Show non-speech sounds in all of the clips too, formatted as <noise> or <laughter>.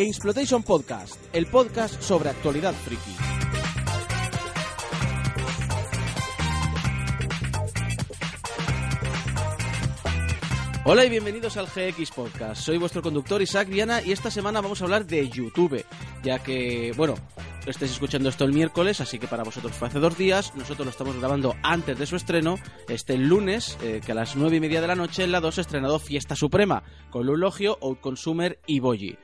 Gamesplotation Podcast, el podcast sobre actualidad friki. Hola y bienvenidos al GX Podcast. Soy vuestro conductor Isaac Viana y esta semana vamos a hablar de YouTube, ya que, bueno, estáis escuchando esto el miércoles, así que para vosotros fue hace dos días. Nosotros lo estamos grabando antes de su estreno, este lunes, eh, que a las nueve y media de la noche en la 2 ha estrenado Fiesta Suprema, con Lulogio, Outconsumer y Boyi.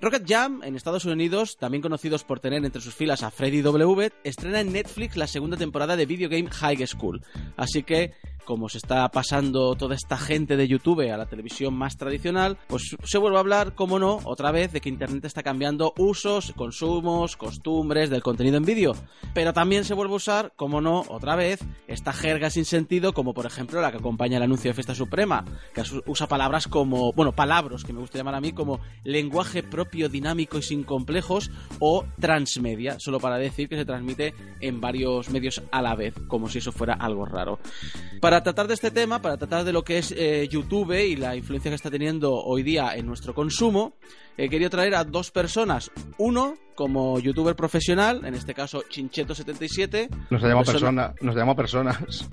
Rocket Jam, en Estados Unidos, también conocidos por tener entre sus filas a Freddy W, estrena en Netflix la segunda temporada de Video Game High School. Así que como se está pasando toda esta gente de YouTube a la televisión más tradicional, pues se vuelve a hablar, como no, otra vez de que Internet está cambiando usos, consumos, costumbres del contenido en vídeo. Pero también se vuelve a usar, como no, otra vez, esta jerga sin sentido, como por ejemplo la que acompaña el anuncio de Fiesta Suprema, que usa palabras como, bueno, palabras que me gusta llamar a mí como lenguaje propio, dinámico y sin complejos, o transmedia, solo para decir que se transmite en varios medios a la vez, como si eso fuera algo raro. Para para tratar de este tema, para tratar de lo que es eh, YouTube y la influencia que está teniendo hoy día en nuestro consumo, he querido traer a dos personas. Uno como youtuber profesional, en este caso Chincheto77. Nos llama persona, nos llama personas.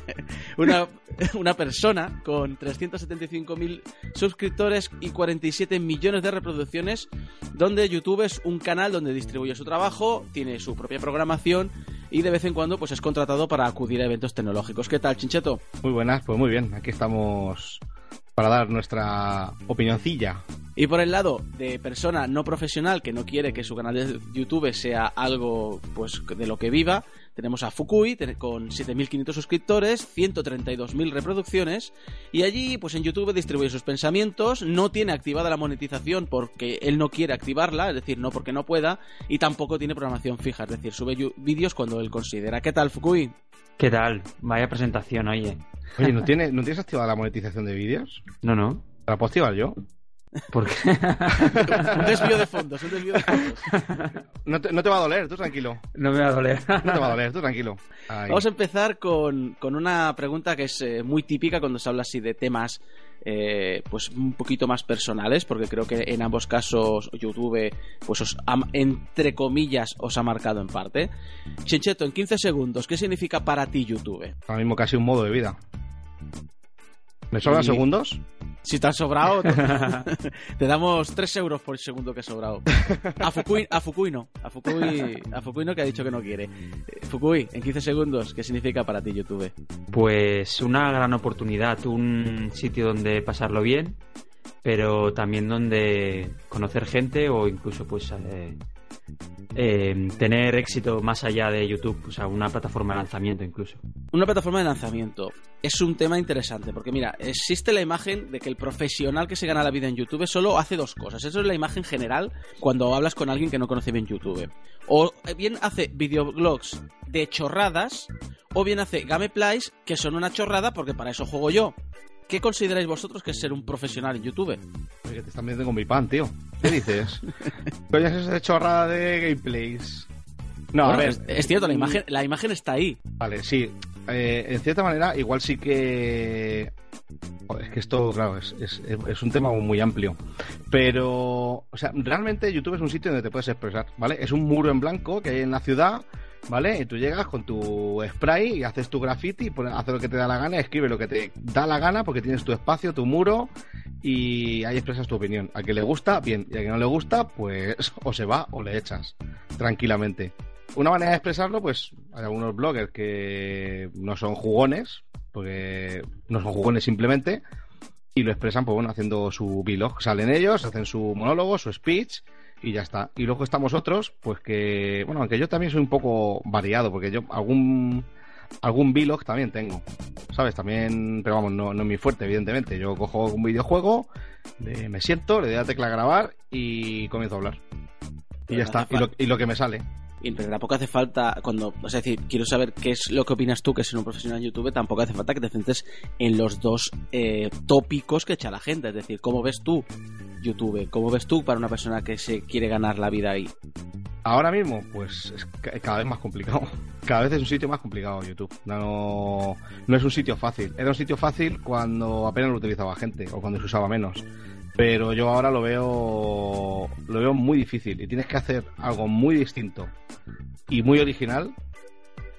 <laughs> una, <laughs> una persona con 375.000 suscriptores y 47 millones de reproducciones, donde YouTube es un canal donde distribuye su trabajo, tiene su propia programación y de vez en cuando pues es contratado para acudir a eventos tecnológicos. ¿Qué tal, Chincheto? Muy buenas, pues muy bien. Aquí estamos para dar nuestra opinioncilla. Y por el lado de persona no profesional que no quiere que su canal de YouTube sea algo pues de lo que viva, tenemos a Fukui con 7.500 suscriptores, 132.000 reproducciones y allí pues en YouTube distribuye sus pensamientos, no tiene activada la monetización porque él no quiere activarla, es decir, no porque no pueda y tampoco tiene programación fija, es decir, sube vídeos cuando él considera. ¿Qué tal Fukui? ¿Qué tal? Vaya presentación, oye. Oye, ¿no, tiene, ¿no tienes activada la monetización de vídeos? No, no. ¿La puedo activar yo? ¿Por qué? un desvío de fondos, un desvío de fondos. No te, no te va a doler, tú tranquilo. No me va a doler. No te va a doler, tú tranquilo. Vamos a empezar con, con, una pregunta que es eh, muy típica cuando se habla así de temas eh, pues un poquito más personales, porque creo que en ambos casos YouTube, pues os ha, entre comillas, os ha marcado en parte. Chincheto, en 15 segundos, ¿qué significa para ti YouTube? Ahora mismo casi un modo de vida. ¿Me sobran y... segundos? Si te has sobrado, te <laughs> <laughs> damos 3 euros por segundo que has sobrado. A Fukui, a Fukui no. A Fukui, a Fukui no que ha dicho que no quiere. Fukui, en 15 segundos, ¿qué significa para ti YouTube? Pues una gran oportunidad, un sitio donde pasarlo bien, pero también donde conocer gente o incluso pues eh, eh, tener éxito más allá de YouTube, o sea, una plataforma de lanzamiento incluso. Una plataforma de lanzamiento es un tema interesante porque mira, existe la imagen de que el profesional que se gana la vida en YouTube solo hace dos cosas. Eso es la imagen general cuando hablas con alguien que no conoce bien YouTube. O bien hace videoblogs de chorradas o bien hace gameplays que son una chorrada porque para eso juego yo. ¿Qué consideráis vosotros que es ser un profesional en YouTube? Oye, te están metiendo con mi pan, tío. ¿Qué dices? <laughs> Coño, es esa chorrada de gameplays. No, bueno, a ver. Es, es, cierto, la imagen, la imagen está ahí. Vale, sí. Eh, en cierta manera, igual sí que. Es que esto, claro, es, es, es, un tema muy amplio. Pero, o sea, realmente YouTube es un sitio donde te puedes expresar, ¿vale? Es un muro en blanco que hay en la ciudad ¿vale? Y tú llegas con tu spray y haces tu graffiti, haces lo que te da la gana, escribe lo que te da la gana porque tienes tu espacio, tu muro y ahí expresas tu opinión. A que le gusta, bien, y a que no le gusta, pues o se va o le echas tranquilamente. Una manera de expresarlo, pues hay algunos bloggers que no son jugones, porque no son jugones simplemente, y lo expresan, pues bueno, haciendo su vlog. Salen ellos, hacen su monólogo, su speech, y ya está. Y luego estamos otros, pues que, bueno, aunque yo también soy un poco variado, porque yo algún algún vlog también tengo, ¿sabes? También, pero vamos, no, no es mi fuerte, evidentemente. Yo cojo un videojuego, me siento, le doy a la tecla grabar y comienzo a hablar. Y pero ya está, y lo, y lo, que me sale. Y pero tampoco hace falta, cuando, o sea, decir, quiero saber qué es lo que opinas tú, que es un profesional en YouTube, tampoco hace falta que te centres en los dos eh, tópicos que echa la gente. Es decir, ¿cómo ves tú YouTube? ¿Cómo ves tú para una persona que se quiere ganar la vida ahí? Ahora mismo, pues es cada vez más complicado. <laughs> cada vez es un sitio más complicado YouTube. No, no es un sitio fácil. Era un sitio fácil cuando apenas lo utilizaba gente o cuando se usaba menos. Pero yo ahora lo veo lo veo muy difícil y tienes que hacer algo muy distinto y muy original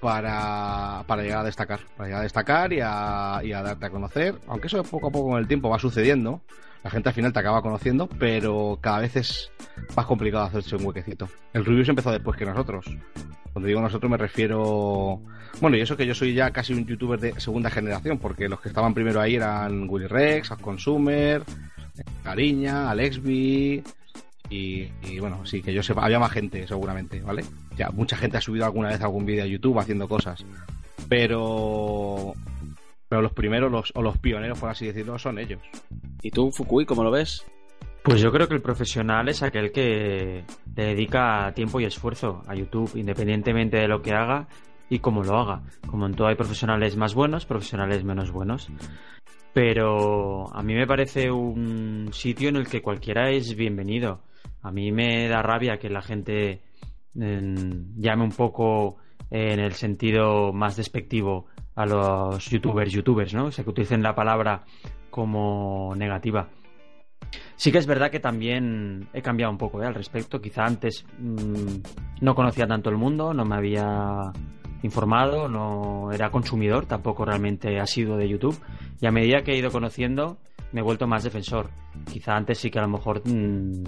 para, para llegar a destacar, para llegar a destacar y a, y a darte a conocer, aunque eso poco a poco con el tiempo va sucediendo, la gente al final te acaba conociendo, pero cada vez es más complicado hacerse un huequecito. El Rubius empezó después que nosotros. Cuando digo nosotros me refiero... Bueno, y eso que yo soy ya casi un youtuber de segunda generación, porque los que estaban primero ahí eran Willy Rex, Consumer, Cariña, Alexby, y, y, bueno, sí, que yo sepa, había más gente seguramente, ¿vale? Ya, mucha gente ha subido alguna vez algún vídeo a YouTube haciendo cosas. Pero pero los primeros los, o los pioneros, por así decirlo, son ellos. ¿Y tú, Fukui, cómo lo ves? Pues yo creo que el profesional es aquel que le dedica tiempo y esfuerzo a YouTube, independientemente de lo que haga y cómo lo haga. Como en todo hay profesionales más buenos, profesionales menos buenos. Pero a mí me parece un sitio en el que cualquiera es bienvenido. A mí me da rabia que la gente llame un poco en el sentido más despectivo a los youtubers, youtubers, ¿no? O sea, que utilicen la palabra como negativa. Sí que es verdad que también he cambiado un poco ¿eh? al respecto. Quizá antes mmm, no conocía tanto el mundo, no me había informado, no era consumidor, tampoco realmente ha sido de YouTube. Y a medida que he ido conociendo, me he vuelto más defensor. Quizá antes sí que a lo mejor mmm,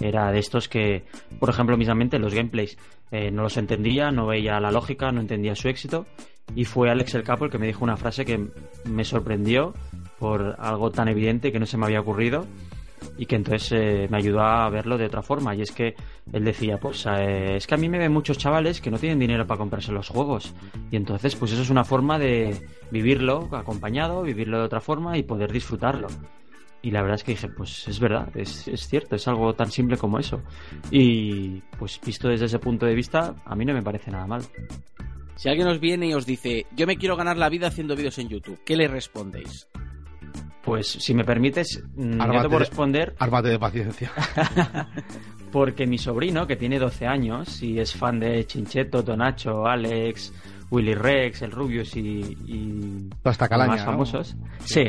era de estos que, por ejemplo, mismamente los gameplays eh, no los entendía, no veía la lógica, no entendía su éxito. Y fue Alex el Capo el que me dijo una frase que me sorprendió por algo tan evidente que no se me había ocurrido y que entonces eh, me ayudó a verlo de otra forma. Y es que él decía, pues eh, es que a mí me ven muchos chavales que no tienen dinero para comprarse los juegos. Y entonces, pues eso es una forma de vivirlo acompañado, vivirlo de otra forma y poder disfrutarlo. Y la verdad es que dije, pues es verdad, es, es, cierto, es algo tan simple como eso. Y pues visto desde ese punto de vista, a mí no me parece nada mal. Si alguien os viene y os dice, yo me quiero ganar la vida haciendo vídeos en YouTube, ¿qué le respondéis? Pues si me permites, ármate, yo te puedo responder. Ármate de paciencia. <laughs> Porque mi sobrino, que tiene 12 años y es fan de Chincheto, Tonacho, Alex, Willy Rex, el Rubius y, y Hasta Calaña, más famosos. ¿no? Sí.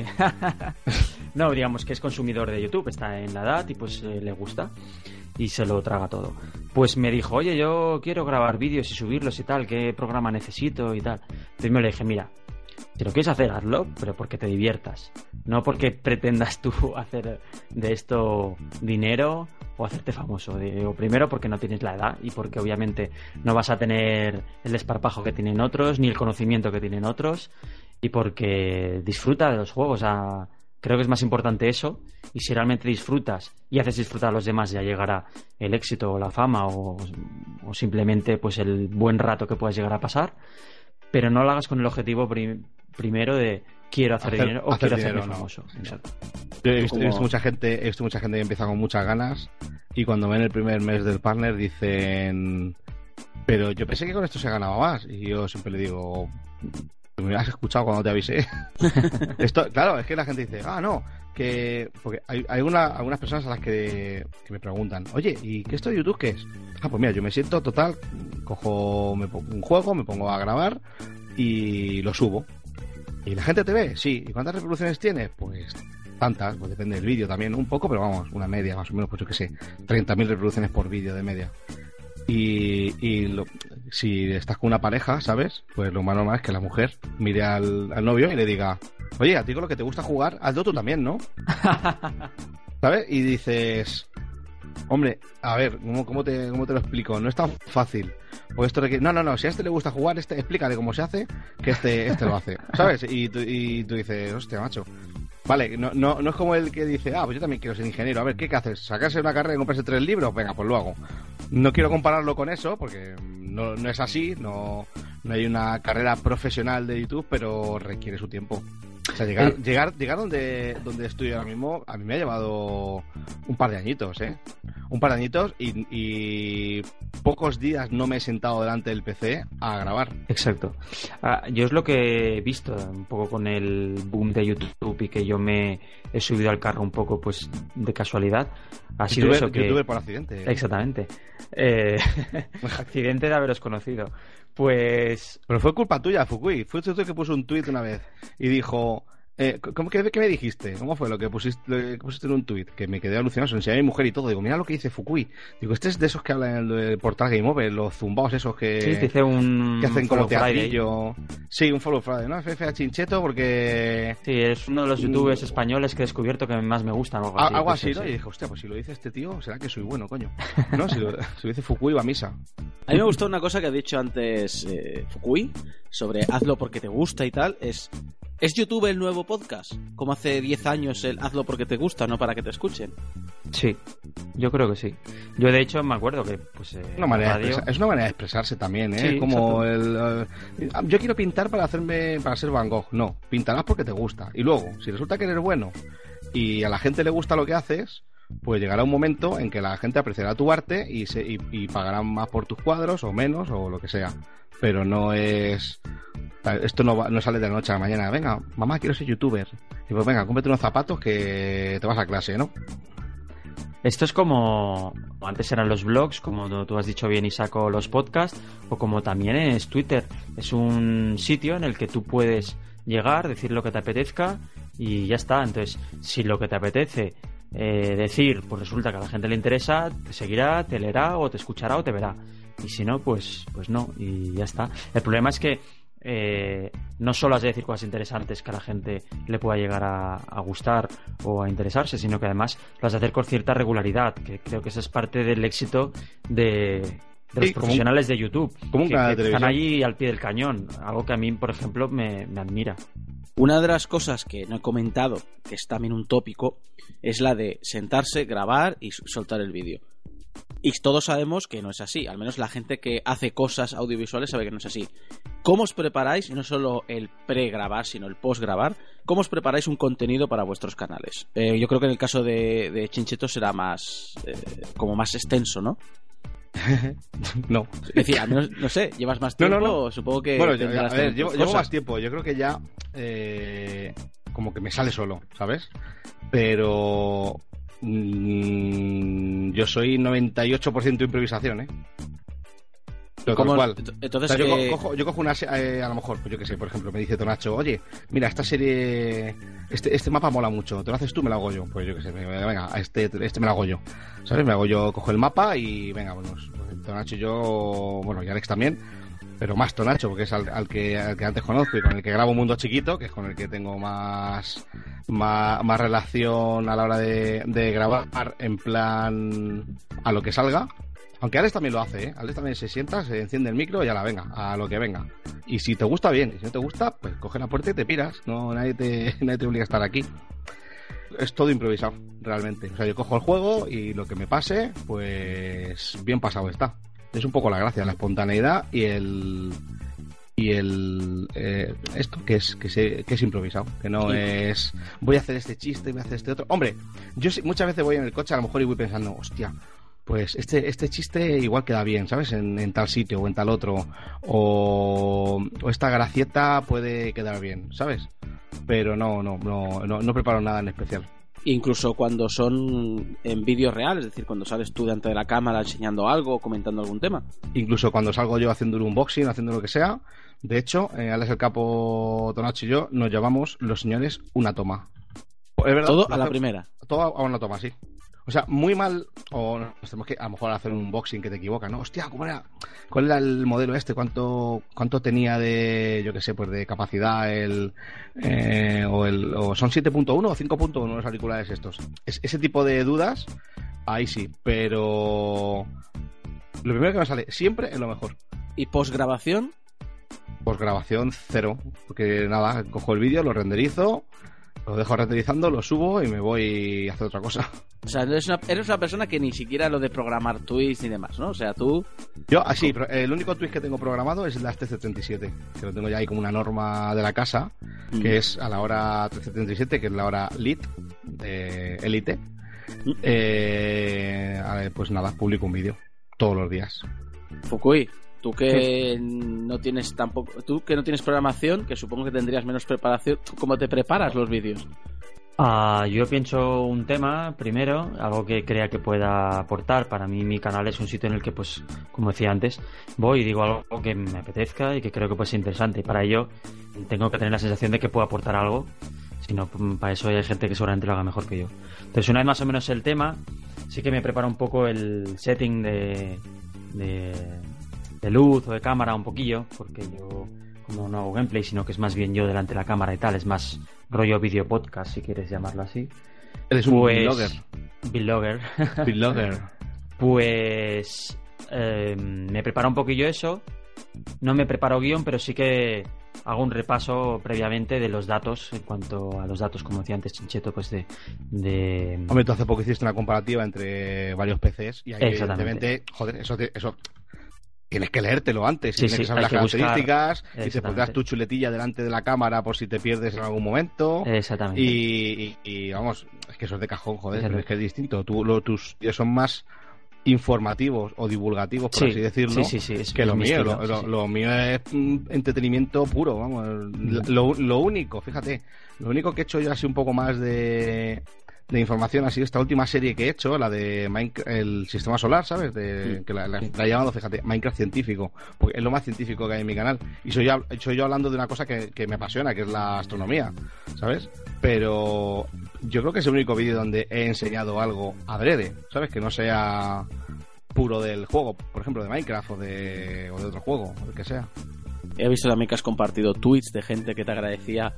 <laughs> no, digamos que es consumidor de YouTube, está en la edad y pues eh, le gusta y se lo traga todo. Pues me dijo, oye, yo quiero grabar vídeos y subirlos y tal, ¿qué programa necesito y tal? Primero le dije, mira, si lo quieres hacer, hazlo, pero porque te diviertas. No porque pretendas tú <laughs> hacer de esto dinero o hacerte famoso. O primero porque no tienes la edad y porque obviamente no vas a tener el desparpajo que tienen otros, ni el conocimiento que tienen otros, y porque disfruta de los juegos. A... Creo que es más importante eso. Y si realmente disfrutas y haces disfrutar a los demás, ya llegará el éxito o la fama o, o simplemente pues el buen rato que puedas llegar a pasar. Pero no lo hagas con el objetivo prim primero de quiero hacer, hacer dinero o hacer quiero dinero, hacerme famoso. No. Exacto. Yo he visto, he visto, mucha gente, he visto mucha gente que empieza con muchas ganas y cuando ven el primer mes del partner dicen pero yo pensé que con esto se ganaba más y yo siempre le digo me has escuchado cuando te avisé. <laughs> esto, claro, es que la gente dice, ah, no, que. Porque hay, hay una, algunas personas a las que, me preguntan, oye, ¿y qué esto de YouTube qué es? Ah, pues mira, yo me siento total, cojo me un juego, me pongo a grabar y lo subo. ¿Y la gente te ve? Sí. ¿Y cuántas reproducciones tiene? Pues tantas, pues depende del vídeo también, un poco, pero vamos, una media, más o menos, pues yo que sé, 30.000 reproducciones por vídeo de media. Y, y lo, si estás con una pareja, ¿sabes? Pues lo más normal es que la mujer mire al, al, novio y le diga, oye, a ti con lo que te gusta jugar, hazlo tú también, ¿no? <laughs> ¿Sabes? Y dices, hombre, a ver, ¿cómo, cómo, te, ¿cómo te lo explico? No es tan fácil. Porque esto requiere... No, no, no, si a este le gusta jugar, este, explícale cómo se hace, que este, este lo hace. <laughs> ¿Sabes? Y tú, y tú dices, hostia, macho. Vale, no, no, no es como el que dice, ah, pues yo también quiero ser ingeniero. A ver, ¿qué, qué haces? ¿Sacarse una carrera y comprarse tres libros? Venga, pues lo hago. No quiero compararlo con eso, porque no, no es así, no, no hay una carrera profesional de YouTube, pero requiere su tiempo. O sea, llegar, eh. llegar, llegar donde, donde estoy ahora mismo, a mí me ha llevado un par de añitos, ¿eh? un par de añitos y, y pocos días no me he sentado delante del PC a grabar. Exacto. Ah, yo es lo que he visto un poco con el boom de YouTube y que yo me he subido al carro un poco pues de casualidad. Ha sido eso que... youtuber por accidente. Exactamente. Eh, <laughs> accidente de haberos conocido. Pues Pero fue culpa tuya, Fukui. Fue tú que puso un tuit una vez y dijo. Eh, ¿cómo, qué, qué me dijiste? ¿Cómo fue lo que pusiste, lo que pusiste en un tuit? Que me quedé alucinado, se lo enseñé a mi mujer y todo. Digo, mira lo que dice Fukui. Digo, este es de esos que hablan en el portal Game Over, los zumbaos esos que, sí, te hice un... que hacen como follow Friday. teatrillo. Sí, un follow Friday, ¿no? FF a Chincheto porque... Sí, es uno de los youtubers españoles que he descubierto que más me gustan. o Algo así, algo así, sí, ¿no? sí. Y dije, hostia, pues si lo dice este tío, será que soy bueno, coño. ¿No? Si lo, <laughs> si lo dice Fukui, va a misa. A mí me gustó una cosa que ha dicho antes eh, Fukui sobre hazlo porque te gusta y tal. Es, ¿Es YouTube el nuevo podcast? Como hace 10 años el hazlo porque te gusta, no para que te escuchen. Sí, yo creo que sí. Yo de hecho me acuerdo que pues eh, Una manera de radio- expresar- es una manera de expresarse también, ¿eh? Sí, como el, eh, yo quiero pintar para hacerme para ser Van Gogh. No, pintarás porque te gusta. Y luego, si resulta que eres bueno y a la gente le gusta lo que haces, pues llegará un momento en que la gente apreciará tu arte y, se, y, pagarán más por tus cuadros o menos o lo que sea. Pero no es esto no, no sale de la noche a la mañana. Venga, mamá, quiero ser youtuber. Y pues venga, cómprate unos zapatos que te vas a clase, ¿no? Esto es como antes eran los blogs, como tú has dicho bien y saco los podcasts, o como también es Twitter. Es un sitio en el que tú puedes llegar, decir lo que te apetezca y ya está. Entonces, si lo que te apetece eh, decir, pues resulta que a la gente le interesa, te seguirá, te leerá o te escuchará o te verá. Y si no, pues, pues no, y ya está. El problema es que eh, no solo has de decir cosas interesantes que a la gente le pueda llegar a, a gustar o a interesarse, sino que además lo has de hacer con cierta regularidad, que creo que esa es parte del éxito de, de los un- profesionales de YouTube, que, que están allí al pie del cañón, algo que a mí, por ejemplo, me, me admira. Una de las cosas que no he comentado, que es también un tópico, es la de sentarse, grabar y soltar el vídeo. Y todos sabemos que no es así, al menos la gente que hace cosas audiovisuales sabe que no es así. ¿Cómo os preparáis, y no solo el pre-grabar, sino el post-grabar, cómo os preparáis un contenido para vuestros canales? Eh, yo creo que en el caso de, de será más, eh, como más extenso, ¿no? <laughs> No. Es decir, al menos, no sé, llevas más No, no, tiempo, no. supongo que... Bueno, yo- a ver, llevo, más tiempo. Yo creo que ya eh, como que me sale solo, ¿sabes? Pero mm, yo soy 98% improvisación, ¿eh? ¿Cómo- cual. O Entonces, yo, co- cojo, yo cojo una eh, a lo mejor, pues yo qué sé, por ejemplo, me dice Tonacho, oye, mira, esta serie, este, este mapa mola mucho, ¿te lo haces tú? Me lo hago yo. Pues yo qué sé, venga, este, este me lo hago yo. ¿Sabes? Me hago yo, cojo el mapa y venga, bueno, pues, Tonacho y yo, bueno, y Alex también, pero más Tonacho, porque es al, al que, al que antes conozco y con el que grabo Mundo Chiquito, que es con el que tengo más, más, más relación a la hora de, de grabar en plan a lo que salga. Aunque Alex también lo hace, ¿eh? Alex también se sienta, se enciende el micro y a la venga, a lo que venga. Y si te gusta, bien. Y si no te gusta, pues coge la puerta y te piras. No, nadie te, <laughs> nadie te obliga a estar aquí. Es todo improvisado, realmente. O sea, yo cojo el juego y lo que me pase, pues bien pasado está. Es un poco la gracia, la espontaneidad y el y el eh, esto que es que, se, que es improvisado que no Sí. es voy a hacer este chiste voy a hacer este otro hombre yo muchas veces voy en el coche a lo mejor y voy pensando hostia pues este, este chiste igual queda bien, ¿sabes? En, en tal sitio o en tal otro. O, o esta gracieta puede quedar bien, ¿sabes? Pero no, no, no, no, no preparo nada en especial. incluso cuando son en vídeos reales, es decir, cuando sales tú delante de la cámara enseñando algo o comentando algún tema. Incluso cuando salgo yo haciendo un unboxing, haciendo lo que sea. De hecho, eh, Alex el Capo, Tonacho y yo nos llamamos los señores una toma. Es verdad, Todo a la primera. Todo a una toma, sí. O sea, muy mal, o nos tenemos que a lo mejor hacer un unboxing que te equivoca, ¿no? Hostia, ¿cómo era? ¿Cuál era el modelo este? ¿Cuánto, cuánto tenía de, yo qué sé, pues de capacidad el, eh, o el, o son 7.1 o 5.1 los auriculares estos? Es- ese tipo de dudas, ahí sí, pero lo primero que me sale siempre es lo mejor. Y postgrabación, Pues grabación cero, porque nada, cojo el vídeo, lo renderizo, lo dejo renderizando, lo subo y me voy a hacer otra cosa. o sea, eres una, eres una persona que ni siquiera lo de programar tweets ni demás, ¿no? O sea, tú... Yo, así, pero el único twist que tengo programado es el de TC37, que lo tengo ya ahí como una norma de la casa, Mm. que es a la hora 1337, que es la hora lit, de élite. Eh, pues nada, publico un vídeo todos los días. Fukui, tú que no tienes tampoco, tú que no tienes programación, que supongo que tendrías menos preparación, ¿cómo te preparas los vídeos? Ah, yo pienso un tema primero, algo que crea que pueda aportar. Para mí mi canal es un sitio en el que, pues, como decía antes, voy y digo algo que me apetezca y que creo que puede ser interesante. Y para ello tengo que tener la sensación de que puedo aportar algo. Si no, mm, para eso hay gente que seguramente lo haga mejor que yo. Entonces, una vez más o menos el tema, sí que me prepara un poco el setting de, de luz o de cámara un poquillo, porque yo como no hago gameplay, sino que es más bien yo delante de la cámara y tal, es más rollo video podcast, si quieres llamarlo así. Eres un pues. Vlogger. <laughs> Vlogger. pues eh, me preparo un poquillo eso. No me preparo guion, pero sí que hago un repaso previamente de los datos en cuanto a los datos, como decía antes Chincheto, pues de... de... Hombre, tú hace poco hiciste una comparativa entre varios PCs y ahí, evidentemente, joder, eso, eso tienes que leértelo antes, tienes que saber las características, y te pondrás tu chuletilla delante de la cámara por si te pierdes en algún momento. Exactamente. Y, vamos, es que eso es de cajón, joder, es que es distinto. Tú, lo, tus son más informativos o divulgativos, por así decirlo, que lo mío. lo, mío es mm, entretenimiento puro, vamos. Lo, lo, único, fíjate, lo único que he hecho yo así un poco más de, de información ha sido esta última serie que he hecho, la de Minecraft, el sistema solar, ¿sabes? De, que la, he llamado, fíjate, Minecraft científico, porque es lo más científico que hay en mi canal. Y soy, yo, soy yo hablando de una cosa que, me apasiona, que es la astronomía, ¿sabes? Pero yo creo que es el único vídeo donde he enseñado algo adrede, ¿sabes? Que no sea puro del juego, por ejemplo, de Minecraft o de, o de otro juego, o el que sea. He visto también que has compartido tweets de gente que te agradecía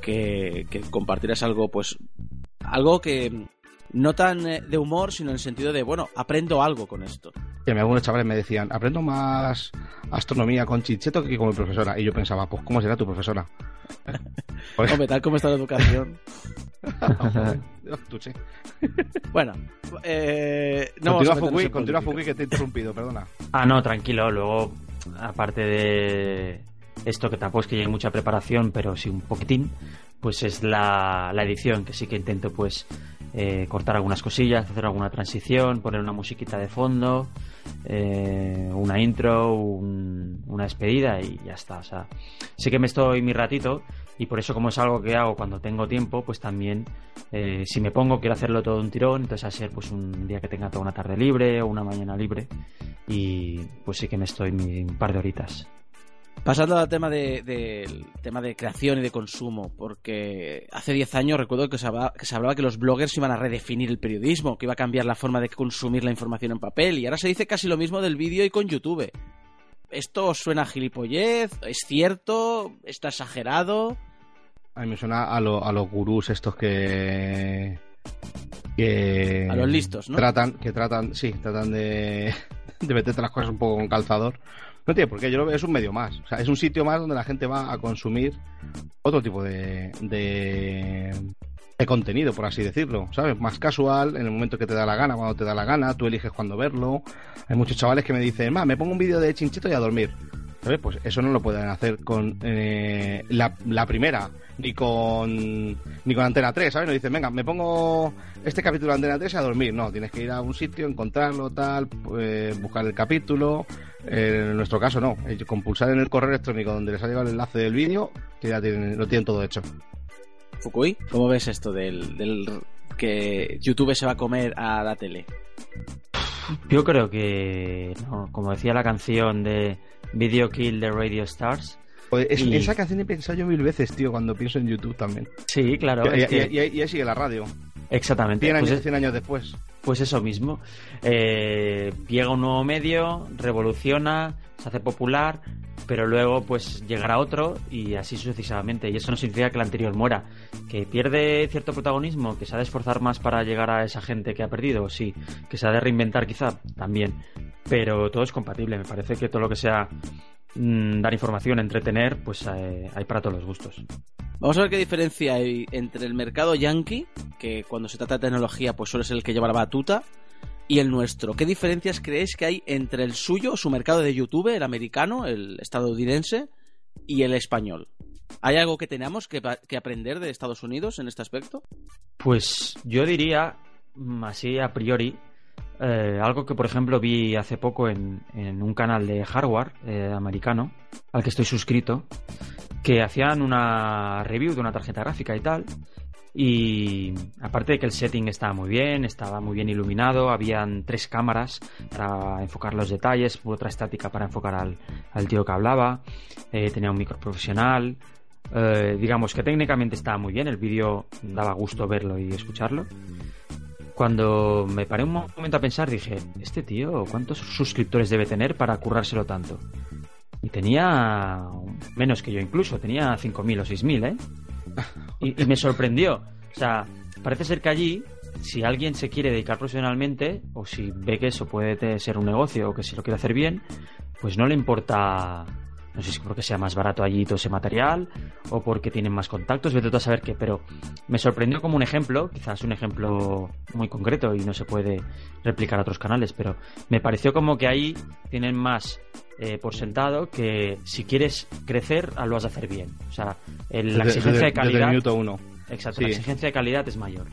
que, que compartieras algo pues algo que no tan eh, de humor, sino en el sentido de, bueno, aprendo algo con esto. Y a mí algunos chavales me decían, aprendo más astronomía con Chicheto que con mi profesora. Y yo pensaba, pues, ¿cómo será tu profesora? <laughs> Hombre, tal como está la educación. <laughs> bueno, eh, no continúa, Fukui, continúa Fukui, que te he interrumpido, perdona. Ah, no, tranquilo. Luego, aparte de esto que tampoco es que llegue mucha preparación, pero sí un poquitín, pues es la, la edición, que sí que intento pues eh, cortar algunas cosillas, hacer alguna transición, poner una musiquita de fondo, eh, una intro, una despedida y ya está. O sea, sí que me estoy mi ratito y por eso como es algo que hago cuando tengo tiempo, pues también eh, si me pongo quiero hacerlo todo un tirón, entonces a ser pues un día que tenga toda una tarde libre o una mañana libre y pues sí que me estoy mi, un par de horitas. Pasando al tema de, tema de creación y de consumo, porque hace 10 años recuerdo que se, hablaba, que se hablaba que los bloggers iban a redefinir el periodismo, que iba a cambiar la forma de consumir la información en papel, y ahora se dice casi lo mismo del vídeo y con YouTube. ¿Esto suena a gilipollez? ¿Es cierto? ¿Está exagerado? A mí me suena a, a los gurús estos que... que... A los listos, ¿no? Tratan, que tratan, sí, tratan de, <laughs> de meterte las cosas un poco con calzador no tiene por yo lo veo, es un medio más. O sea, es un sitio más donde la gente va a consumir otro tipo de, de, contenido, por así decirlo, ¿sabes? Más casual, en el momento que te da la gana, cuando te da la gana, tú eliges cuándo verlo. Hay muchos chavales que me dicen, ma, me pongo un vídeo de chinchito y a dormir. ¿Sabes? Pues eso no lo pueden hacer con eh, la, la, primera, ni con ni con Antena 3, ¿sabes? No dicen, venga, me pongo este capítulo de Antena 3 y a dormir. No, tienes que ir a un sitio, encontrarlo, tal, pues, buscar el capítulo, en nuestro caso no, con pulsar en el correo electrónico donde les ha llegado el enlace del vídeo, ya lo tienen todo hecho. Fukui, ¿cómo ves esto del, que YouTube se va a comer a la tele? Yo creo que, como decía la canción de Video Kill de Radio Stars, Esa canción he pensado yo mil veces, tío, cuando pienso en YouTube también. Sí, claro. Y, ahí sigue la radio. Exactamente. 100 años, pues años después. Pues eso mismo. Eh, llega un nuevo medio, revoluciona, se hace popular, pero luego pues llegará otro y así sucesivamente. Y eso no significa que el anterior muera. Que pierde cierto protagonismo, que se ha de esforzar más para llegar a esa gente que ha perdido, sí. Que se ha de reinventar quizá, también. Pero todo es compatible. Me parece que todo lo que sea mm, dar información, entretener, pues eh, hay para todos los gustos. Vamos a ver qué diferencia hay entre el mercado yankee, que cuando se trata de tecnología pues suele ser el que lleva la batuta, y el nuestro. ¿Qué diferencias creéis que hay entre el suyo, su mercado de YouTube, el americano, el estadounidense, y el español? ¿Hay algo que tenemos que, aprender de Estados Unidos en este aspecto? Pues yo diría, mm, así a priori, eh, algo que por ejemplo vi hace poco en, un canal de hardware eh, americano, al que estoy suscrito, que hacían una review de una tarjeta gráfica y tal. Y aparte de que el setting estaba muy bien, estaba muy bien iluminado, habían tres cámaras para enfocar los detalles, otra estática para enfocar al, al tío que hablaba, eh, tenía un micro profesional, digamos que técnicamente estaba muy bien, el vídeo daba gusto verlo y escucharlo. Cuando me paré un momento a pensar dije, este tío, ¿cuántos suscriptores debe tener para currárselo tanto? Y tenía menos que yo incluso, tenía 5.000 o 6.000, ¿eh? <laughs> Y, y me sorprendió. O sea, parece ser que allí, si alguien se quiere dedicar profesionalmente, o si ve que eso puede ser un negocio, o que si lo quiere hacer bien, pues no le importa, no sé si porque sea más barato allí todo ese material, o porque tienen más contactos, vete tú a saber qué, pero me sorprendió como un ejemplo, quizás un ejemplo muy concreto y no se puede replicar a otros canales, pero me pareció como que ahí tienen más eh, por sentado que si quieres crecer, ah, lo has de hacer bien. O sea, el- la exigencia desde- de calidad. Desde el minuto uno. Exacto, Sí. la exigencia de calidad es mayor.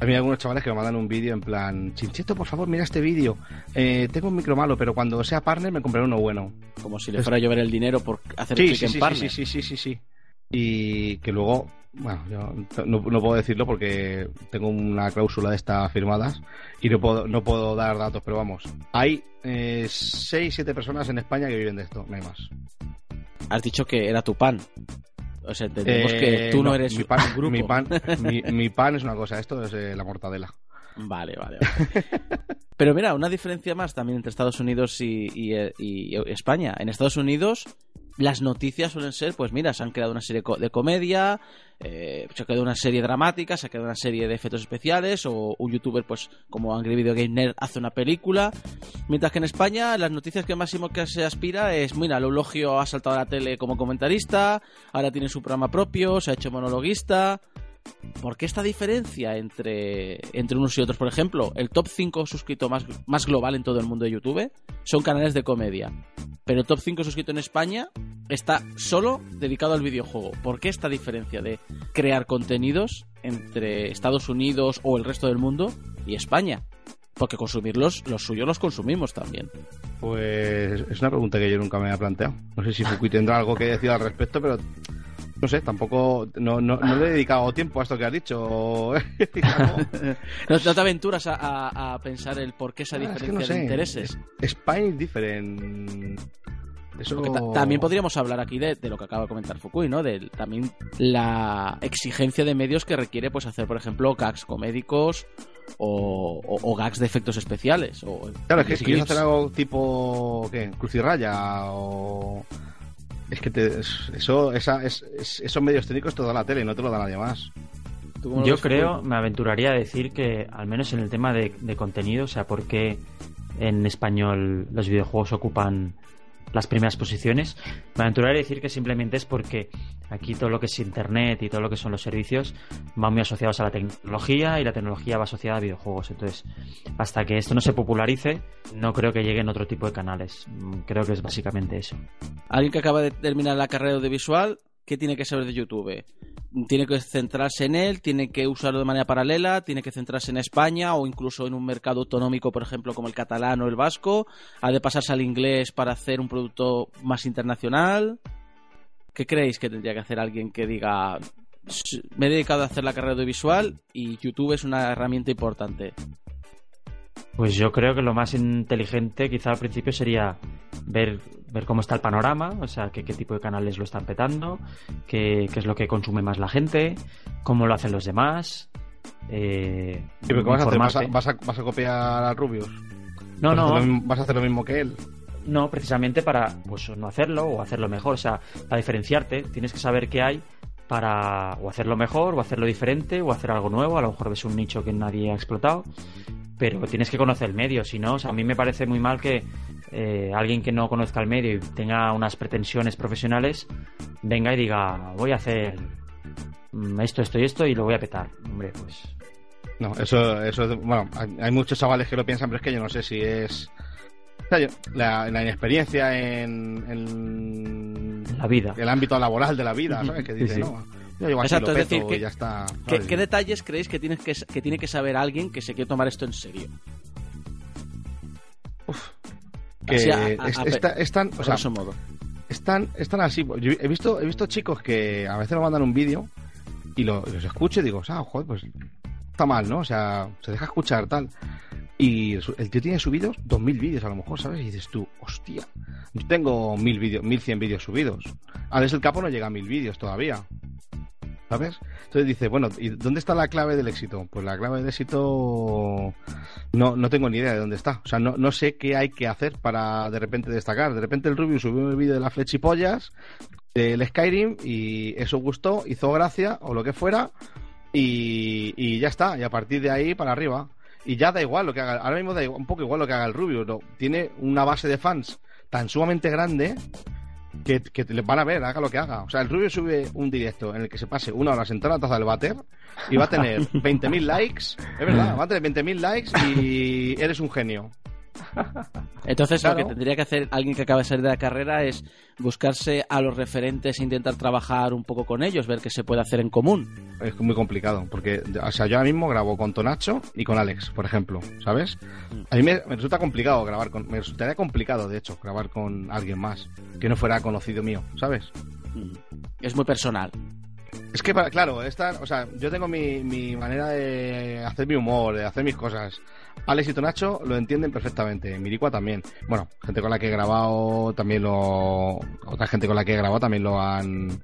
A mí hay algunos chavales que me mandan un vídeo en plan, Chincheto, por favor, mira este vídeo. Eh, tengo un micro malo, pero cuando sea partner me compraré uno bueno. Como si le fuera a llover el dinero por hacer Sí, clic sí, en sí, partner. sí, sí, sí, sí, sí. Y que luego, bueno, yo no, no puedo decirlo porque tengo una cláusula de estas firmadas y no puedo, no puedo dar datos, pero vamos. Hay eh, 6, 7 personas en España que viven de esto, no hay más. Has dicho que era tu pan. O sea, entendemos Eh, que tú no, eres mi pan, un grupo. Mi pan, mi, mi pan es una cosa, esto es eh, la mortadela. Vale, vale, vale. <laughs> Pero mira, una diferencia más también entre Estados Unidos y, y- y España. En Estados Unidos las noticias suelen ser, pues mira, se han creado una serie de comedia, eh, se creado una serie dramática, se creado una serie de efectos especiales, o un youtuber, pues como Angry Video Game Nerd, hace una película. Mientras que en España las noticias que máximo que se aspira es, mira, Eulogio ha saltado a la tele como comentarista, ahora tiene su programa propio, se ha hecho monologuista. ¿Por qué esta diferencia entre, entre unos y otros? Por ejemplo, el top 5 suscrito más, más global en todo el mundo de YouTube son canales de comedia. Pero el top 5 suscrito en España está solo dedicado al videojuego. ¿Por qué esta diferencia de crear contenidos entre Estados Unidos o el resto del mundo y España? Porque consumirlos, los suyos los consumimos también. Pues es una pregunta que yo nunca me había planteado. No sé si Fukui tendrá algo que decir al respecto, pero no sé, tampoco no, no, no le he dedicado tiempo a esto que has dicho. <laughs> ¿No, te aventuras a, a- a pensar el por qué esa Ah, es diferencia que no sé. de intereses? Spine different. Eso también podríamos hablar aquí de, de lo que acaba de comentar Fukui, ¿no? De también la exigencia de medios que requiere pues hacer, por ejemplo, gags comédicos o, o- o gags de efectos especiales. O Claro, es que si quieres hacer algo tipo ¿qué? Crucirraya o es que te- eso esa, es, es- esos medios técnicos te lo da la tele, no te lo da nadie más. ¿Tú cómo lo Yo creo, me aventuraría a decir que, al menos en el tema de, de contenido, o sea, por qué en español los videojuegos ocupan las primeras posiciones, me aventuraría a decir que simplemente es porque aquí todo lo que es internet y todo lo que son los servicios van muy asociados a la tecnología y la tecnología va asociada a videojuegos. Entonces, hasta que esto no se popularice, no creo que lleguen otro tipo de canales. Mm, Creo que es básicamente eso. Alguien que acaba de terminar la carrera audiovisual, ¿qué tiene que saber de YouTube? Tiene que centrarse en él, tiene que usarlo de manera paralela, tiene que centrarse en España o incluso en un mercado autonómico, por ejemplo, como el catalán o el vasco. Ha de pasarse al inglés para hacer un producto más internacional. ¿Qué creéis que tendría que hacer alguien que diga, "S- me he dedicado a hacer la carrera audiovisual y YouTube es una herramienta importante? Pues yo creo que lo más inteligente quizá al principio sería ver, ver cómo está el panorama, o sea, qué, qué tipo de canales lo están petando, qué, qué es lo que consume más la gente, cómo lo hacen los demás. Eh, ¿Y pero qué vas a hacer? ¿Vas a, informarte. vas a- vas a copiar a Rubius? No, ¿Vas a hacer lo no, mismo- ¿Vas a hacer lo mismo que él? no, precisamente para pues, no hacerlo o hacerlo mejor, o sea, para diferenciarte tienes que saber qué hay para o hacerlo mejor o hacerlo diferente o hacer algo nuevo, a lo mejor ves un nicho que nadie ha explotado, pero tienes que conocer el medio, si no, a mí me parece muy mal que eh, alguien que no conozca el medio y tenga unas pretensiones profesionales venga y diga, voy a hacer mm, esto, esto y esto y lo voy a petar. Hombre, pues No, eso, eso es- bueno, hay, muchos chavales que lo piensan, pero es que yo no sé si es la, la inexperiencia en, en la vida. el ámbito laboral de la vida, ¿sabes? Que dice, sí. no, Yo Exacto, es decir, que- y ya está. ¿Qué, detalles creéis que, tienes que, que tiene que saber alguien que se quiere tomar esto en serio? que Así, a- a- es- a- está- están, o sea, modo. están, están así. Yo he visto, he visto chicos que a veces me mandan un vídeo y lo- los escucho y digo, ah, joder, pues está mal, ¿no? O sea, se deja escuchar tal. Y el tío tiene subidos 2000 vídeos a lo mejor, ¿sabes? Y dices tú, hostia, yo tengo 1000 vídeos, 1100 vídeos subidos. Alex el Capo no llega a 1000 vídeos todavía. ¿Sabes? Entonces dice, bueno, ¿y dónde está la clave del éxito? Pues la clave del éxito no, no tengo ni idea de dónde está. O sea, no, no sé qué hay que hacer para de repente destacar. De repente el Rubio subió un vídeo de las flechipollas del Skyrim y eso gustó, hizo gracia o lo que fuera y, y ya está. Y a partir de ahí para arriba. Y ya da igual lo que haga. Ahora mismo da igual- un poco igual lo que haga el Rubio. ¿no? Tiene una base de fans tan sumamente grande que, que le van a ver, haga lo que haga. O sea, el Rubio sube un directo en el que se pase una hora sentado en la taza del váter y va a tener <laughs> 20.000 likes. Es verdad, va a tener 20.000 likes y eres un genio. Entonces Claro. lo que tendría que hacer alguien que acaba de salir de la carrera es buscarse a los referentes e intentar trabajar un poco con ellos, ver qué se puede hacer en común. Es muy complicado, porque o sea, yo ahora mismo grabo con Tonacho y con Alex, por ejemplo, ¿sabes? A mí me, me resulta complicado grabar con... Me resultaría complicado, de hecho, grabar con alguien más que no fuera conocido mío, ¿sabes? Es muy personal. Es que, para- claro, esta, o sea, yo tengo mi, mi manera de hacer mi humor, de hacer mis cosas. Alex y Tonacho lo entienden perfectamente, Miricua también. Bueno, gente con la que he grabado también lo... Otra gente con la que he grabado también lo han...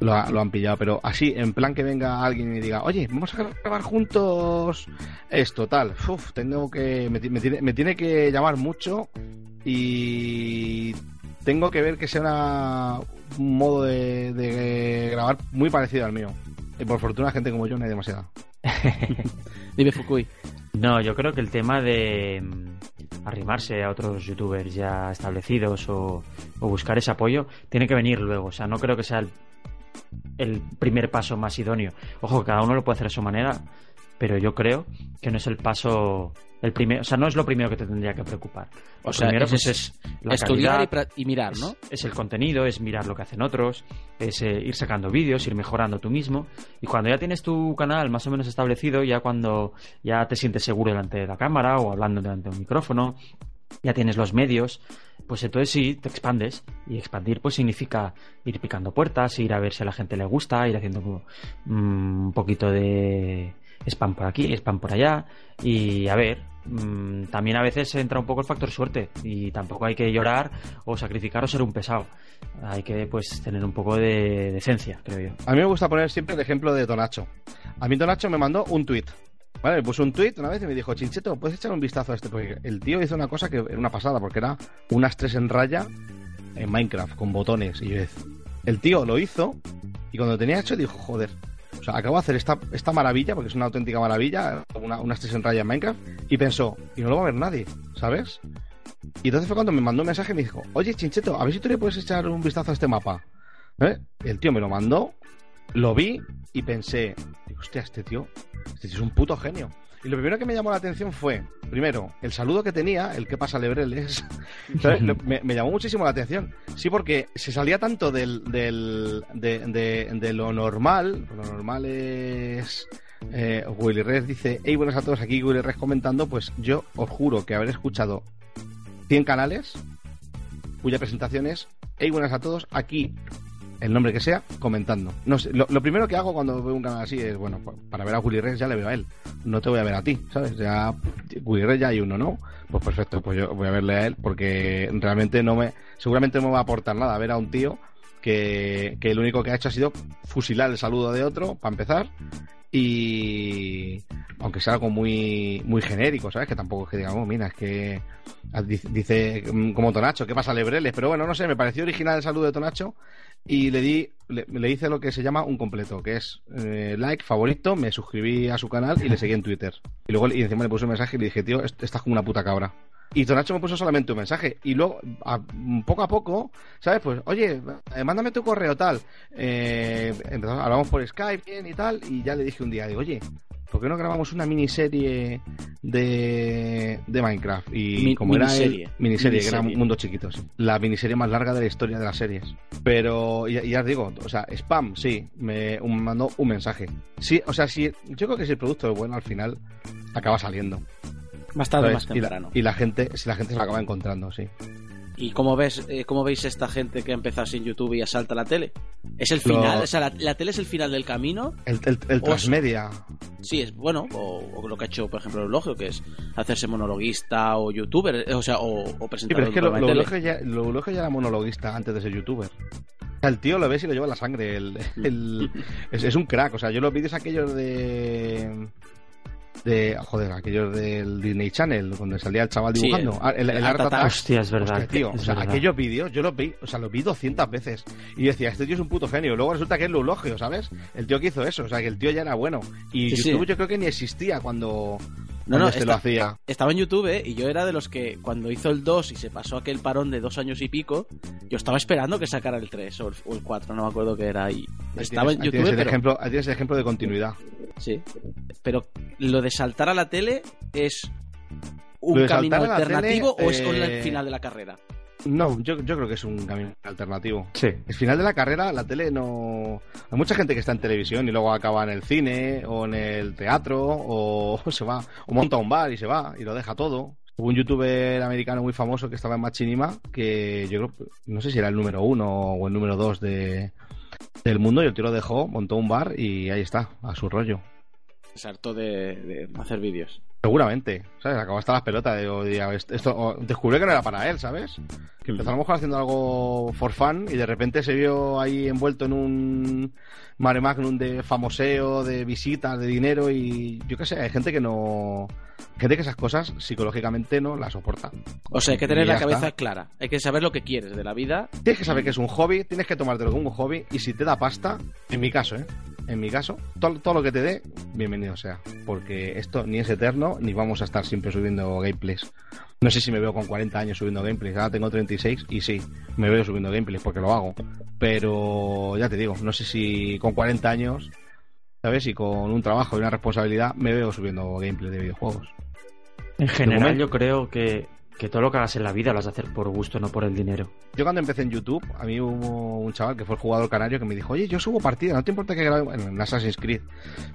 Lo, ha- lo han pillado, pero así, en plan que venga alguien y diga, oye, vamos a grabar juntos esto, tal. Uf, tengo que. Me, ti- me tiene, que llamar mucho y tengo que ver que sea un modo de, de grabar muy parecido al mío. Y por fortuna, gente como yo no hay demasiada. <laughs> Dime Fukui. No, yo creo que el tema de mm, arrimarse a otros youtubers ya establecidos o, o buscar ese apoyo tiene que venir luego. O sea, no creo que sea el, el primer paso más idóneo. Ojo, cada uno lo puede hacer a su manera, pero yo creo que no es el paso, el primero, o sea, no es lo primero que te tendría que preocupar. Lo O sea, primero es- pues, es la Estudiar y, calidad, pra- y mirar, ¿no? es, es el contenido, es mirar lo que hacen otros, es eh, ir sacando vídeos, ir mejorando tú mismo. Y cuando ya tienes tu canal más o menos establecido, ya cuando ya te sientes seguro delante de la cámara o hablando delante de un micrófono, ya tienes los medios, pues entonces sí, te expandes. Y expandir pues significa ir picando puertas, ir a ver si a la gente le gusta, ir haciendo como, mm, un poquito de spam por aquí, spam por allá. Y a ver, mm, también a veces entra un poco el factor suerte y tampoco hay que llorar o sacrificar o ser un pesado. Hay que pues tener un poco de decencia, creo yo. A mí me gusta poner siempre el ejemplo de Tonacho. A mí Tonacho me mandó un tweet. Vale, me puso un tweet una vez y me dijo, Chincheto, ¿puedes echar un vistazo a este? Porque el tío hizo una cosa que era una pasada, porque era unas tres en raya en Minecraft, con botones. Y yo el tío lo hizo y cuando lo tenía hecho dijo, joder, o sea, acabo de hacer esta, esta maravilla, porque es una auténtica maravilla, una- tres en raya en Minecraft, y pensó, y no lo va a ver nadie, ¿sabes? Y entonces fue cuando me mandó un mensaje y me dijo, oye, Chincheto, a ver si tú le puedes echar un vistazo a este mapa. ¿Eh? El tío me lo mandó, lo vi y pensé, hostia, este tío, este tío es un puto genio. Y lo primero que me llamó la atención fue, primero, el saludo que tenía, el que pasa lebreles, <laughs> me, llamó muchísimo la atención. Sí, porque se salía tanto del, del, de, de- de lo normal, lo normal es... Eh, Willy Red dice, hey, buenas a todos, aquí Willy Red comentando, pues yo os juro que haber escuchado 100 canales cuya presentación es, hey, buenas a todos, aquí el nombre que sea, comentando. No sé, lo, primero que hago cuando veo un canal así es, bueno, pa- para ver a Willy Rex ya le veo a él. No te voy a ver a ti, ¿sabes? Ya, Willy Rex ya hay uno, ¿no? Pues perfecto, pues yo voy a verle a él porque realmente no me, seguramente no me va a aportar nada ver a un tío que, que lo único que ha hecho ha sido fusilar el saludo de otro, para empezar, y aunque sea algo muy muy genérico, ¿sabes? Que tampoco es que digamos, mira, es que ah, dice, mm, como Tonacho, ¿qué pasa Lebreles? Pero bueno, no sé, me pareció original el saludo de Tonacho y le di le, le hice lo que se llama un completo, que es eh, like, favorito, me suscribí a su canal y le seguí en Twitter. Y luego y encima le puse un mensaje y le dije, tío, est- estás como una puta cabra. Y Tonacho me puso solamente un mensaje. Y luego, a- poco a poco, ¿sabes? Pues, oye, eh, mándame tu correo tal. Eh, empezamos- hablamos por Skype bien y tal. Y ya le dije un día, digo, oye, ¿por qué no grabamos una miniserie de, de Minecraft? Y Mi- como era miniserie. el, miniserie, que era Miniserie. Mundos Chiquitos, la miniserie más larga de la historia de las series. Pero ya, ya os digo, o sea, spam, sí, me mandó un mensaje. Sí, o sea, si, yo creo que si el producto es bueno, al final acaba saliendo. Más tarde, ¿sabes? más Y la, temprano. y la gente, si la gente se lo acaba encontrando, sí. ¿Y cómo ves, eh, cómo veis esta gente que ha empezado sin YouTube y asalta la tele? ¿Es el Lo- final? O sea, la, la tele es el final del camino? El, el, transmedia, Sí, es bueno. O, o lo que ha hecho, por ejemplo, el Elogio, que es hacerse monologuista o youtuber, eh, o sea, o, o Sí, presentador pero es que lo, lo, ya, lo Eulogio ya era monologuista antes de ser youtuber. O sea, el tío lo ves y lo lleva en la sangre. El, el- es, es un crack. O sea, yo los vídeos aquellos de. De joder, aquellos del Disney Channel, donde salía el chaval Sí, dibujando. Ah, el, el Art Art Attack. Attack. Hostia, es verdad. Hostia, tío, es o sea, verdad. aquellos vídeos yo los vi, o sea, los vi 200 veces. Y yo decía, este tío es un puto genio. Luego resulta que es lo Eulogio, ¿sabes? El tío que hizo eso, o sea, que el tío ya era bueno. Y Sí, sí. YouTube yo creo que ni existía cuando, No, no, este está- lo hacía. Estaba en YouTube ¿eh? y yo era de los que cuando hizo el 2 y se pasó aquel parón de dos años y pico, yo estaba esperando que sacara el 3 o el, o el 4, no me acuerdo qué era. Y Ahí estaba tienes- en ahí YouTube, tienes el pero, ejemplo, ahí tienes el ejemplo de continuidad. Sí. pero lo de saltar a la tele es un camino alternativo tele, o es con eh, el final de la carrera. No, yo, yo creo que es un camino alternativo. Sí. El final de la carrera, la tele no. Hay mucha gente que está en televisión y luego acaba en el cine o en el teatro o <laughs> se va, o monta un bar y se va y lo deja todo. Hubo un youtuber americano muy famoso que estaba en Machinima que yo creo, no sé si era el número uno o el número dos de, del mundo y el tío lo dejó, montó un bar y ahí está, a su rollo. Se hartó de, de hacer vídeos. Seguramente, ¿sabes? Acabó hasta las pelotas de o diría, esto, o descubrió que no era para él, ¿sabes? Empezó a lo mejor haciendo algo for fun y de repente se vio ahí envuelto en un mare magnum de famoseo, de visitas, de dinero y yo qué sé, hay gente que no... Gente que esas cosas psicológicamente no las soporta. O sea, hay que tener la cabeza está. clara. Hay que saber lo que quieres de la vida. Tienes que saber que es un hobby, tienes que tomártelo como un hobby y si te da pasta, en mi caso, ¿eh? En mi caso, todo, todo lo que te dé, bienvenido sea. Porque esto ni es eterno, ni vamos a estar siempre subiendo gameplays. No sé si me veo con 40 años subiendo gameplays. Ahora tengo 36 y sí, me veo subiendo gameplays porque lo hago. Pero ya te digo, no sé si con 40 años, ¿sabes? Y con un trabajo y una responsabilidad, me veo subiendo gameplays de videojuegos. En general, yo creo que, que todo lo que hagas en la vida lo vas a hacer por gusto, no por el dinero. Yo cuando empecé en YouTube, a mí hubo un chaval que fue el jugador canario que me dijo, oye, yo subo partidas, ¿no te importa que grabe bueno, en Assassin's Creed?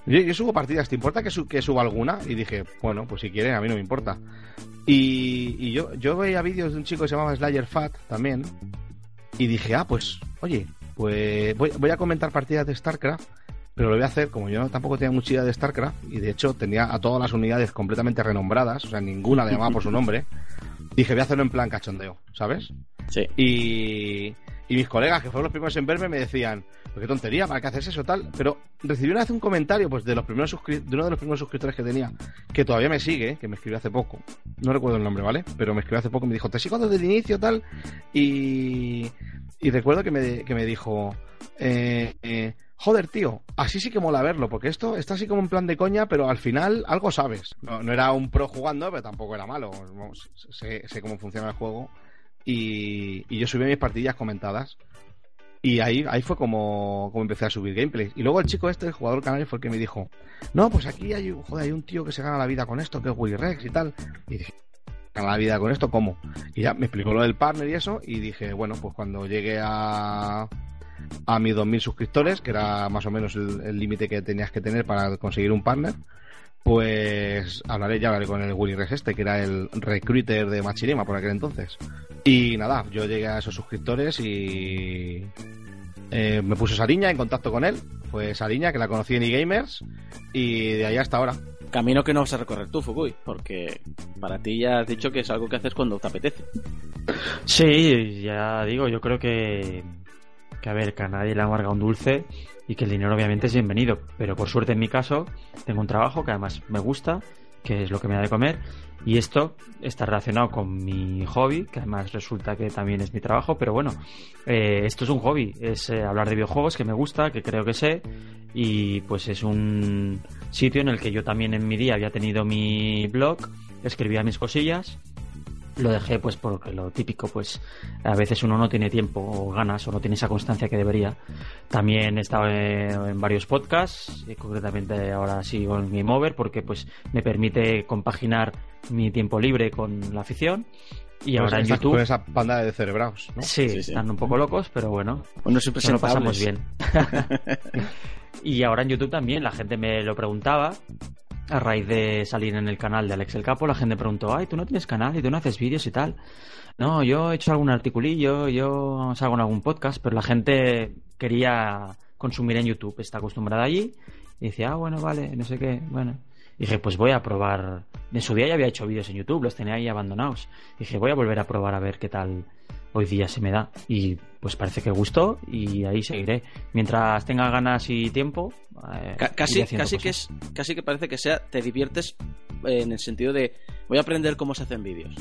Yo, yo subo partidas, ¿te importa que, su- que suba alguna? Y dije, bueno, pues si quieren, a mí no me importa. Y, y yo, yo veía vídeos de un chico que se llamaba Slayer Fat también, y dije, ah, pues, oye, pues voy, voy a comentar partidas de StarCraft, pero lo voy a hacer, como yo tampoco tenía mucha idea de StarCraft, y de hecho tenía a todas las unidades completamente renombradas, o sea, ninguna le llamaba por su nombre, <laughs> dije, voy a hacerlo en plan cachondeo, ¿sabes? Sí. Y, y mis colegas, que fueron los primeros en verme, me decían, "Pero qué tontería, ¿para qué haces eso tal? Pero recibí una vez un comentario pues de los primeros de uno de los primeros suscriptores que tenía, que todavía me sigue, que me escribió hace poco. No recuerdo el nombre, ¿vale? Pero me escribió hace poco y me dijo, te sigo desde el inicio tal. Y, y recuerdo que me, que me dijo, eh, eh, joder, tío, así sí que mola verlo, porque esto está así como en plan de coña, pero al final algo sabes. No, era un pro jugando, pero tampoco era malo. Sé, cómo funciona el juego. Y, yo subí mis partidas comentadas. Y ahí, ahí fue como, como empecé a subir gameplays. Y luego el chico este, el jugador canario, fue el que me dijo, no, pues aquí hay, hay un tío que se gana la vida con esto, que es Willy Rex y tal. Y dije, ¿gana la vida con esto? ¿Cómo? Y ya me explicó lo del partner y eso, y dije, bueno, pues cuando llegue a, a mis 2.000 suscriptores, que era más o menos el límite que tenías que tener para conseguir un partner, pues hablaré ya hablaré con el Willy Rex este, que era el recruiter de Machinima por aquel entonces. Y nada, yo llegué a esos suscriptores y eh, me puso Sariña en contacto con él. Fue Sariña, que la conocí en eGamers, y de ahí hasta ahora. Camino que no vas a recorrer tú, Fukui, porque para ti ya has dicho que es algo que haces cuando te apetece. Sí, ya digo, yo creo que, que a ver, que a nadie le amarga un dulce y que el dinero obviamente es bienvenido. Pero por suerte en mi caso, tengo un trabajo que además me gusta, que es lo que me da de comer. Y esto está relacionado con mi hobby, que además resulta que también es mi trabajo, pero bueno, eh, esto es un hobby, es eh, hablar de videojuegos que me gusta, que creo que sé, y pues es un sitio en el que yo también en mi día había tenido mi blog, escribía mis cosillas, lo dejé pues porque lo típico pues a veces uno no tiene tiempo o ganas o no tiene esa constancia que debería también he estado en, varios podcasts y concretamente ahora sigo en Game Over porque pues me permite compaginar mi tiempo libre con la afición y Pues ahora en YouTube Con esa panda de cerebraos, ¿no? sí, Sí, sí. están un poco locos pero bueno Unos se lo pasamos bien. <laughs> <laughs> y ahora en YouTube también, la gente me lo preguntaba. A raíz de salir en el canal de Alex el Capo, la gente preguntó, ay, tú no tienes canal y tú no haces vídeos y tal. No, yo he hecho algún articulillo, yo salgo en algún podcast, pero la gente quería consumir en YouTube, está acostumbrada allí. Y decía, ah, bueno, vale, no sé qué, bueno. Dije, pues voy a probar. En su día ya había hecho vídeos en YouTube, los tenía ahí abandonados. Dije, voy a volver a probar a ver qué tal hoy día se me da. Y pues parece que gustó y ahí seguiré. Mientras tenga ganas y tiempo. eh, casi, casi que es, casi que parece que sea, te diviertes eh, en el sentido de voy a aprender cómo se hacen vídeos.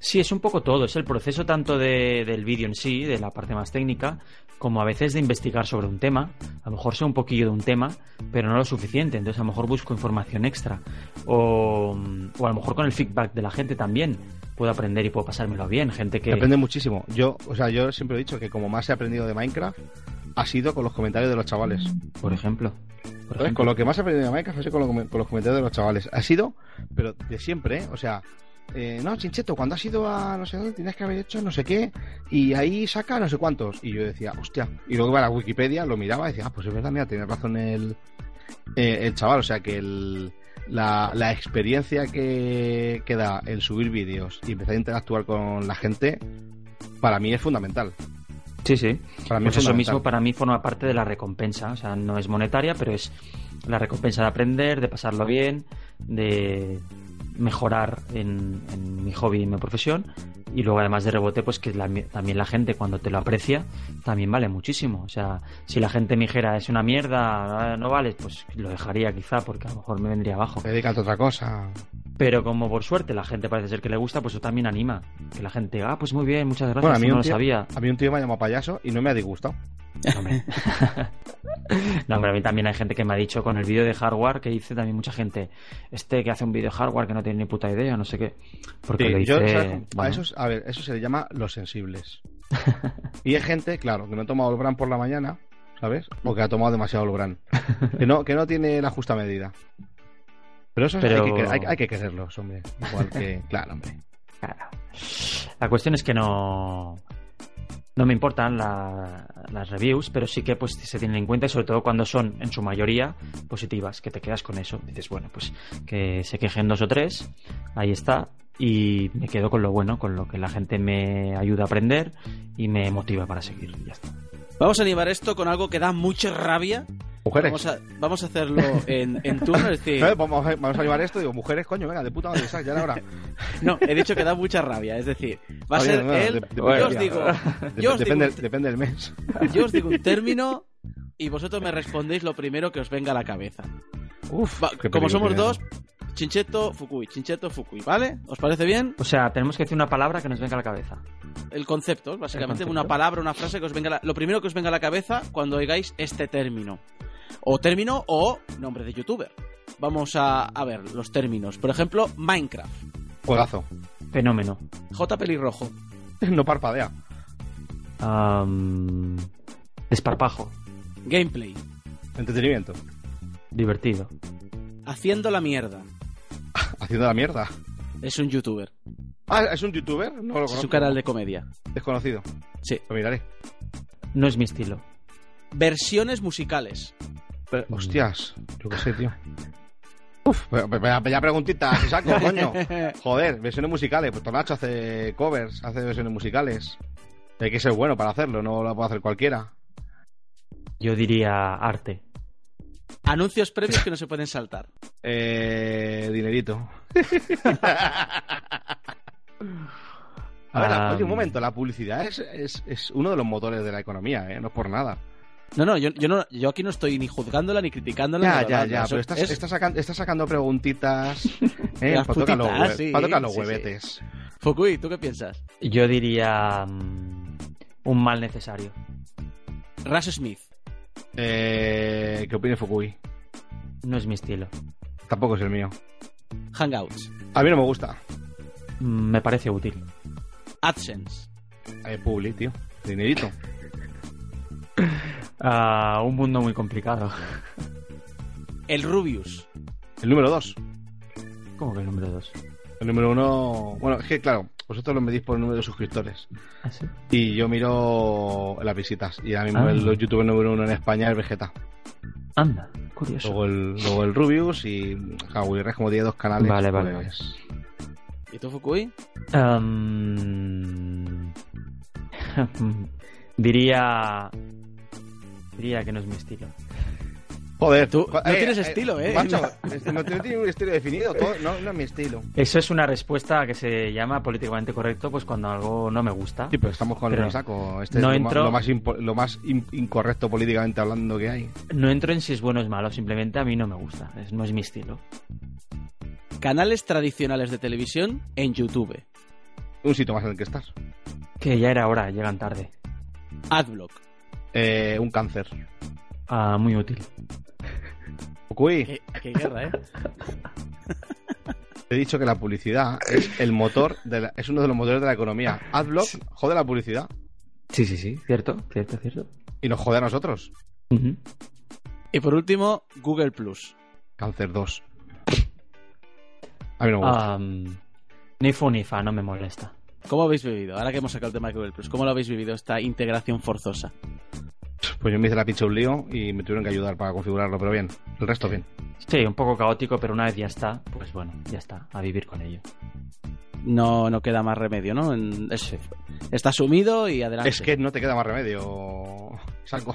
Sí, es un poco todo. Es el proceso tanto de- del vídeo en sí, de la parte más técnica, como a veces de investigar sobre un tema. A lo mejor sé un poquillo de un tema, pero no lo suficiente. Entonces a lo mejor busco información extra. O, o a lo mejor con el feedback de la gente también puedo aprender y puedo pasármelo bien. Gente que... Aprende muchísimo. Yo, o sea, yo siempre he dicho que como más he aprendido de Minecraft ha sido con los comentarios de los chavales. Por ejemplo. Ejemplo. Con lo que más he aprendido de Minecraft ha sido con, lo- con los comentarios de los chavales. Ha sido, pero de siempre, ¿eh? O sea, eh, no, Chincheto, cuando has ido a no sé dónde tienes que haber hecho no sé qué y ahí saca no sé cuántos. Y yo decía, hostia. Y luego iba a la Wikipedia, lo miraba y decía, ah, pues es verdad, mira, tiene razón el, eh, el chaval. O sea, que el, la, la experiencia que, que da el subir vídeos y empezar a interactuar con la gente, para mí es fundamental. Sí, sí. Para mí Pues es eso mismo para mí forma parte de la recompensa. O sea, no es monetaria, pero es la recompensa de aprender, de pasarlo bien, de mejorar en, mi hobby y mi profesión. Y luego, además de rebote, pues que la- también la gente, cuando te lo aprecia, también vale muchísimo. O sea, si la gente me dijera es una mierda, no vale, pues lo dejaría quizá, porque a lo mejor me vendría abajo. Dedícate a otra cosa. Pero como por suerte la gente parece ser que le gusta, pues eso también anima. Que la gente diga, ah, pues muy bien, muchas gracias, Bueno, a mí, no un lo tío, sabía. a mí un tío me ha llamado payaso y no me ha disgustado. Hombre. <laughs> no, hombre, a mí también hay gente que me ha dicho con el vídeo de hardware que hice también mucha gente, este que hace un vídeo de hardware que no tiene ni puta idea, no sé qué. Porque Sí, lo hice. yo, a, bueno, a ver, eso se le llama los sensibles. <laughs> y hay gente, claro, que no ha tomado el bran por la mañana, ¿sabes? O que ha tomado demasiado el bran. Que no, que no tiene la justa medida. Pero eso Pero- hay, que, hay, hay que quererlos, hombre. Igual que, <laughs> claro, hombre. claro. La cuestión es que no. No me importan la- las reviews, pero sí que pues se tienen en cuenta y sobre todo cuando son en su mayoría positivas, que te quedas con eso. Dices, bueno, pues que se quejen dos o tres, ahí está, y me quedo con lo bueno, con lo que la gente me ayuda a aprender y me motiva para seguir. Ya está. Vamos a animar esto con algo que da mucha rabia. Mujeres. Vamos a, vamos a hacerlo en, en turno, es decir. Vamos, a, vamos a llevar esto, digo, mujeres, coño, venga, de puta madre, Isaac, ya era hora. no, he dicho que da mucha rabia, es decir, va a Oye, ser no, él, de- de- yo os digo, de- yo os digo, depende, depende del mes. yo os digo un término y vosotros me respondéis lo primero que os venga a la cabeza. Uf, Va, como somos dos. Chincheto, Fukui, Chincheto, Fukui, ¿vale? ¿Os parece bien? O sea, tenemos que decir una palabra que nos venga a la cabeza. El concepto, básicamente, El concepto. una palabra, una frase que os venga a la- lo primero que os venga a la cabeza cuando oigáis este término. O término o nombre de youtuber. Vamos a, a ver los términos. Por ejemplo, Minecraft. Juegazo. Fenómeno. J pelirrojo. <laughs> No parpadea. Am, desparpajo. Gameplay. Entretenimiento. Divertido. Haciendo la mierda. <laughs> Haciendo la mierda. Es un youtuber. Ah, ¿es un youtuber? No lo Es conozco. un canal de comedia. Desconocido. Sí. Lo miraré. No es mi estilo. Versiones musicales. Pero, hostias, yo qué sé, tío. <laughs> Uf, ya saco, <laughs> coño. Joder, versiones musicales. Pues Tonacho hace covers, hace versiones musicales. Hay que ser bueno para hacerlo, no lo puede hacer cualquiera. Yo diría arte. Anuncios previos que no se pueden saltar. Eh, dinerito. A ver, Ah, oye, un momento, la publicidad es, es, es uno de los motores de la economía, ¿eh? No es por nada. No, no, yo, yo no, yo aquí no estoy ni juzgándola ni criticándola. Ya, ni ya, ya, Eso pero estás, es- estás, sacando preguntitas <laughs> ¿eh? Para tocar los, putitas, hue- sí, para tocar los sí, sí. huevetes. Fukui, ¿tú qué piensas? Yo diría mm, un mal necesario. Rush Smith. Eh, ¿Qué opina Fukui? No es mi estilo. Tampoco es el mío. Hangouts. A mí no me gusta. mm, me parece útil. AdSense. Eh, Publi, tío. Dinerito. <clears throat> Ah, un mundo muy complicado. <laughs> El Rubius. El número dos. ¿Cómo que el número 2? El número uno. Bueno, es que claro, vosotros lo medís por el número de suscriptores. ¿Ah, sí? Y yo miro las visitas. Y ahora mismo Ah. el youtuber número uno en España es Vegeta. Anda, curioso. Luego el, luego el Rubius y Rex, como tiene dos canales. Vale, vale, pues, ¿Y tú, Fukui? <laughs> Diría. Diría que no es mi estilo. Joder, Tú no tienes estilo, ¿eh? Macho, este no, tiene un estilo definido. todo- no, no es mi estilo. Eso es una respuesta que se llama políticamente correcto, pues cuando algo no me gusta. Sí, pero estamos con Pero el saco. Este no es lo, ma- entro- lo más, lo más in- incorrecto políticamente hablando que hay. No entro en si es bueno o es malo, simplemente a mí no me gusta. Es- no es mi estilo. Canales tradicionales de televisión en YouTube. Un sitio más en el que estás. Que ya era hora, llegan tarde. Adblock. Eh, un cáncer. Ah, muy útil. Qué, qué guerra, ¿eh? he dicho que la publicidad es el motor de la- es uno de los motores de la economía. Adblock jode la publicidad Sí, sí, sí, cierto, cierto, cierto. y nos jode a nosotros. Y por último, Google Plus. Cáncer 2. A mí no me gusta. Am, ni fu ni fa, no me molesta. ¿Cómo habéis vivido? Ahora que hemos sacado el tema de Google Plus, ¿cómo lo habéis vivido esta integración forzosa? Pues yo me hice la pincha un lío y me tuvieron que ayudar para configurarlo, pero bien. El resto bien. Sí, un poco caótico, pero una vez ya está, pues bueno, ya está, a vivir con ello. No, no queda más remedio, ¿no? En- es- está sumido y adelante. Es que no te queda más remedio. Saco.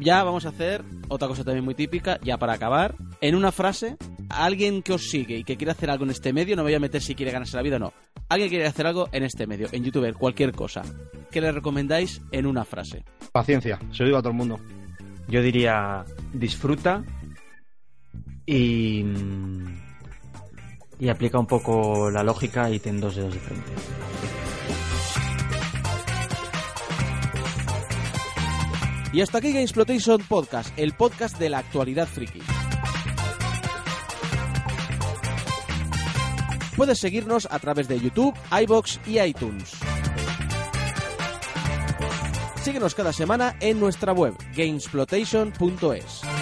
Ya vamos a hacer otra cosa también muy típica, ya para acabar. En una frase, alguien que os sigue y que quiere hacer algo en este medio, no me voy a meter si quiere ganarse la vida o no. Alguien quiere hacer algo en este medio, en YouTube, cualquier cosa. ¿Qué le recomendáis en una frase? Paciencia, se lo digo a todo el mundo. Yo diría, disfruta y... Y aplica un poco la lógica y ten dos dedos de frente. Y hasta aquí Gamesplotation Podcast, el podcast de la actualidad friki. Puedes seguirnos a través de YouTube, iBox y iTunes. Síguenos cada semana en nuestra web, gamesplotation.es.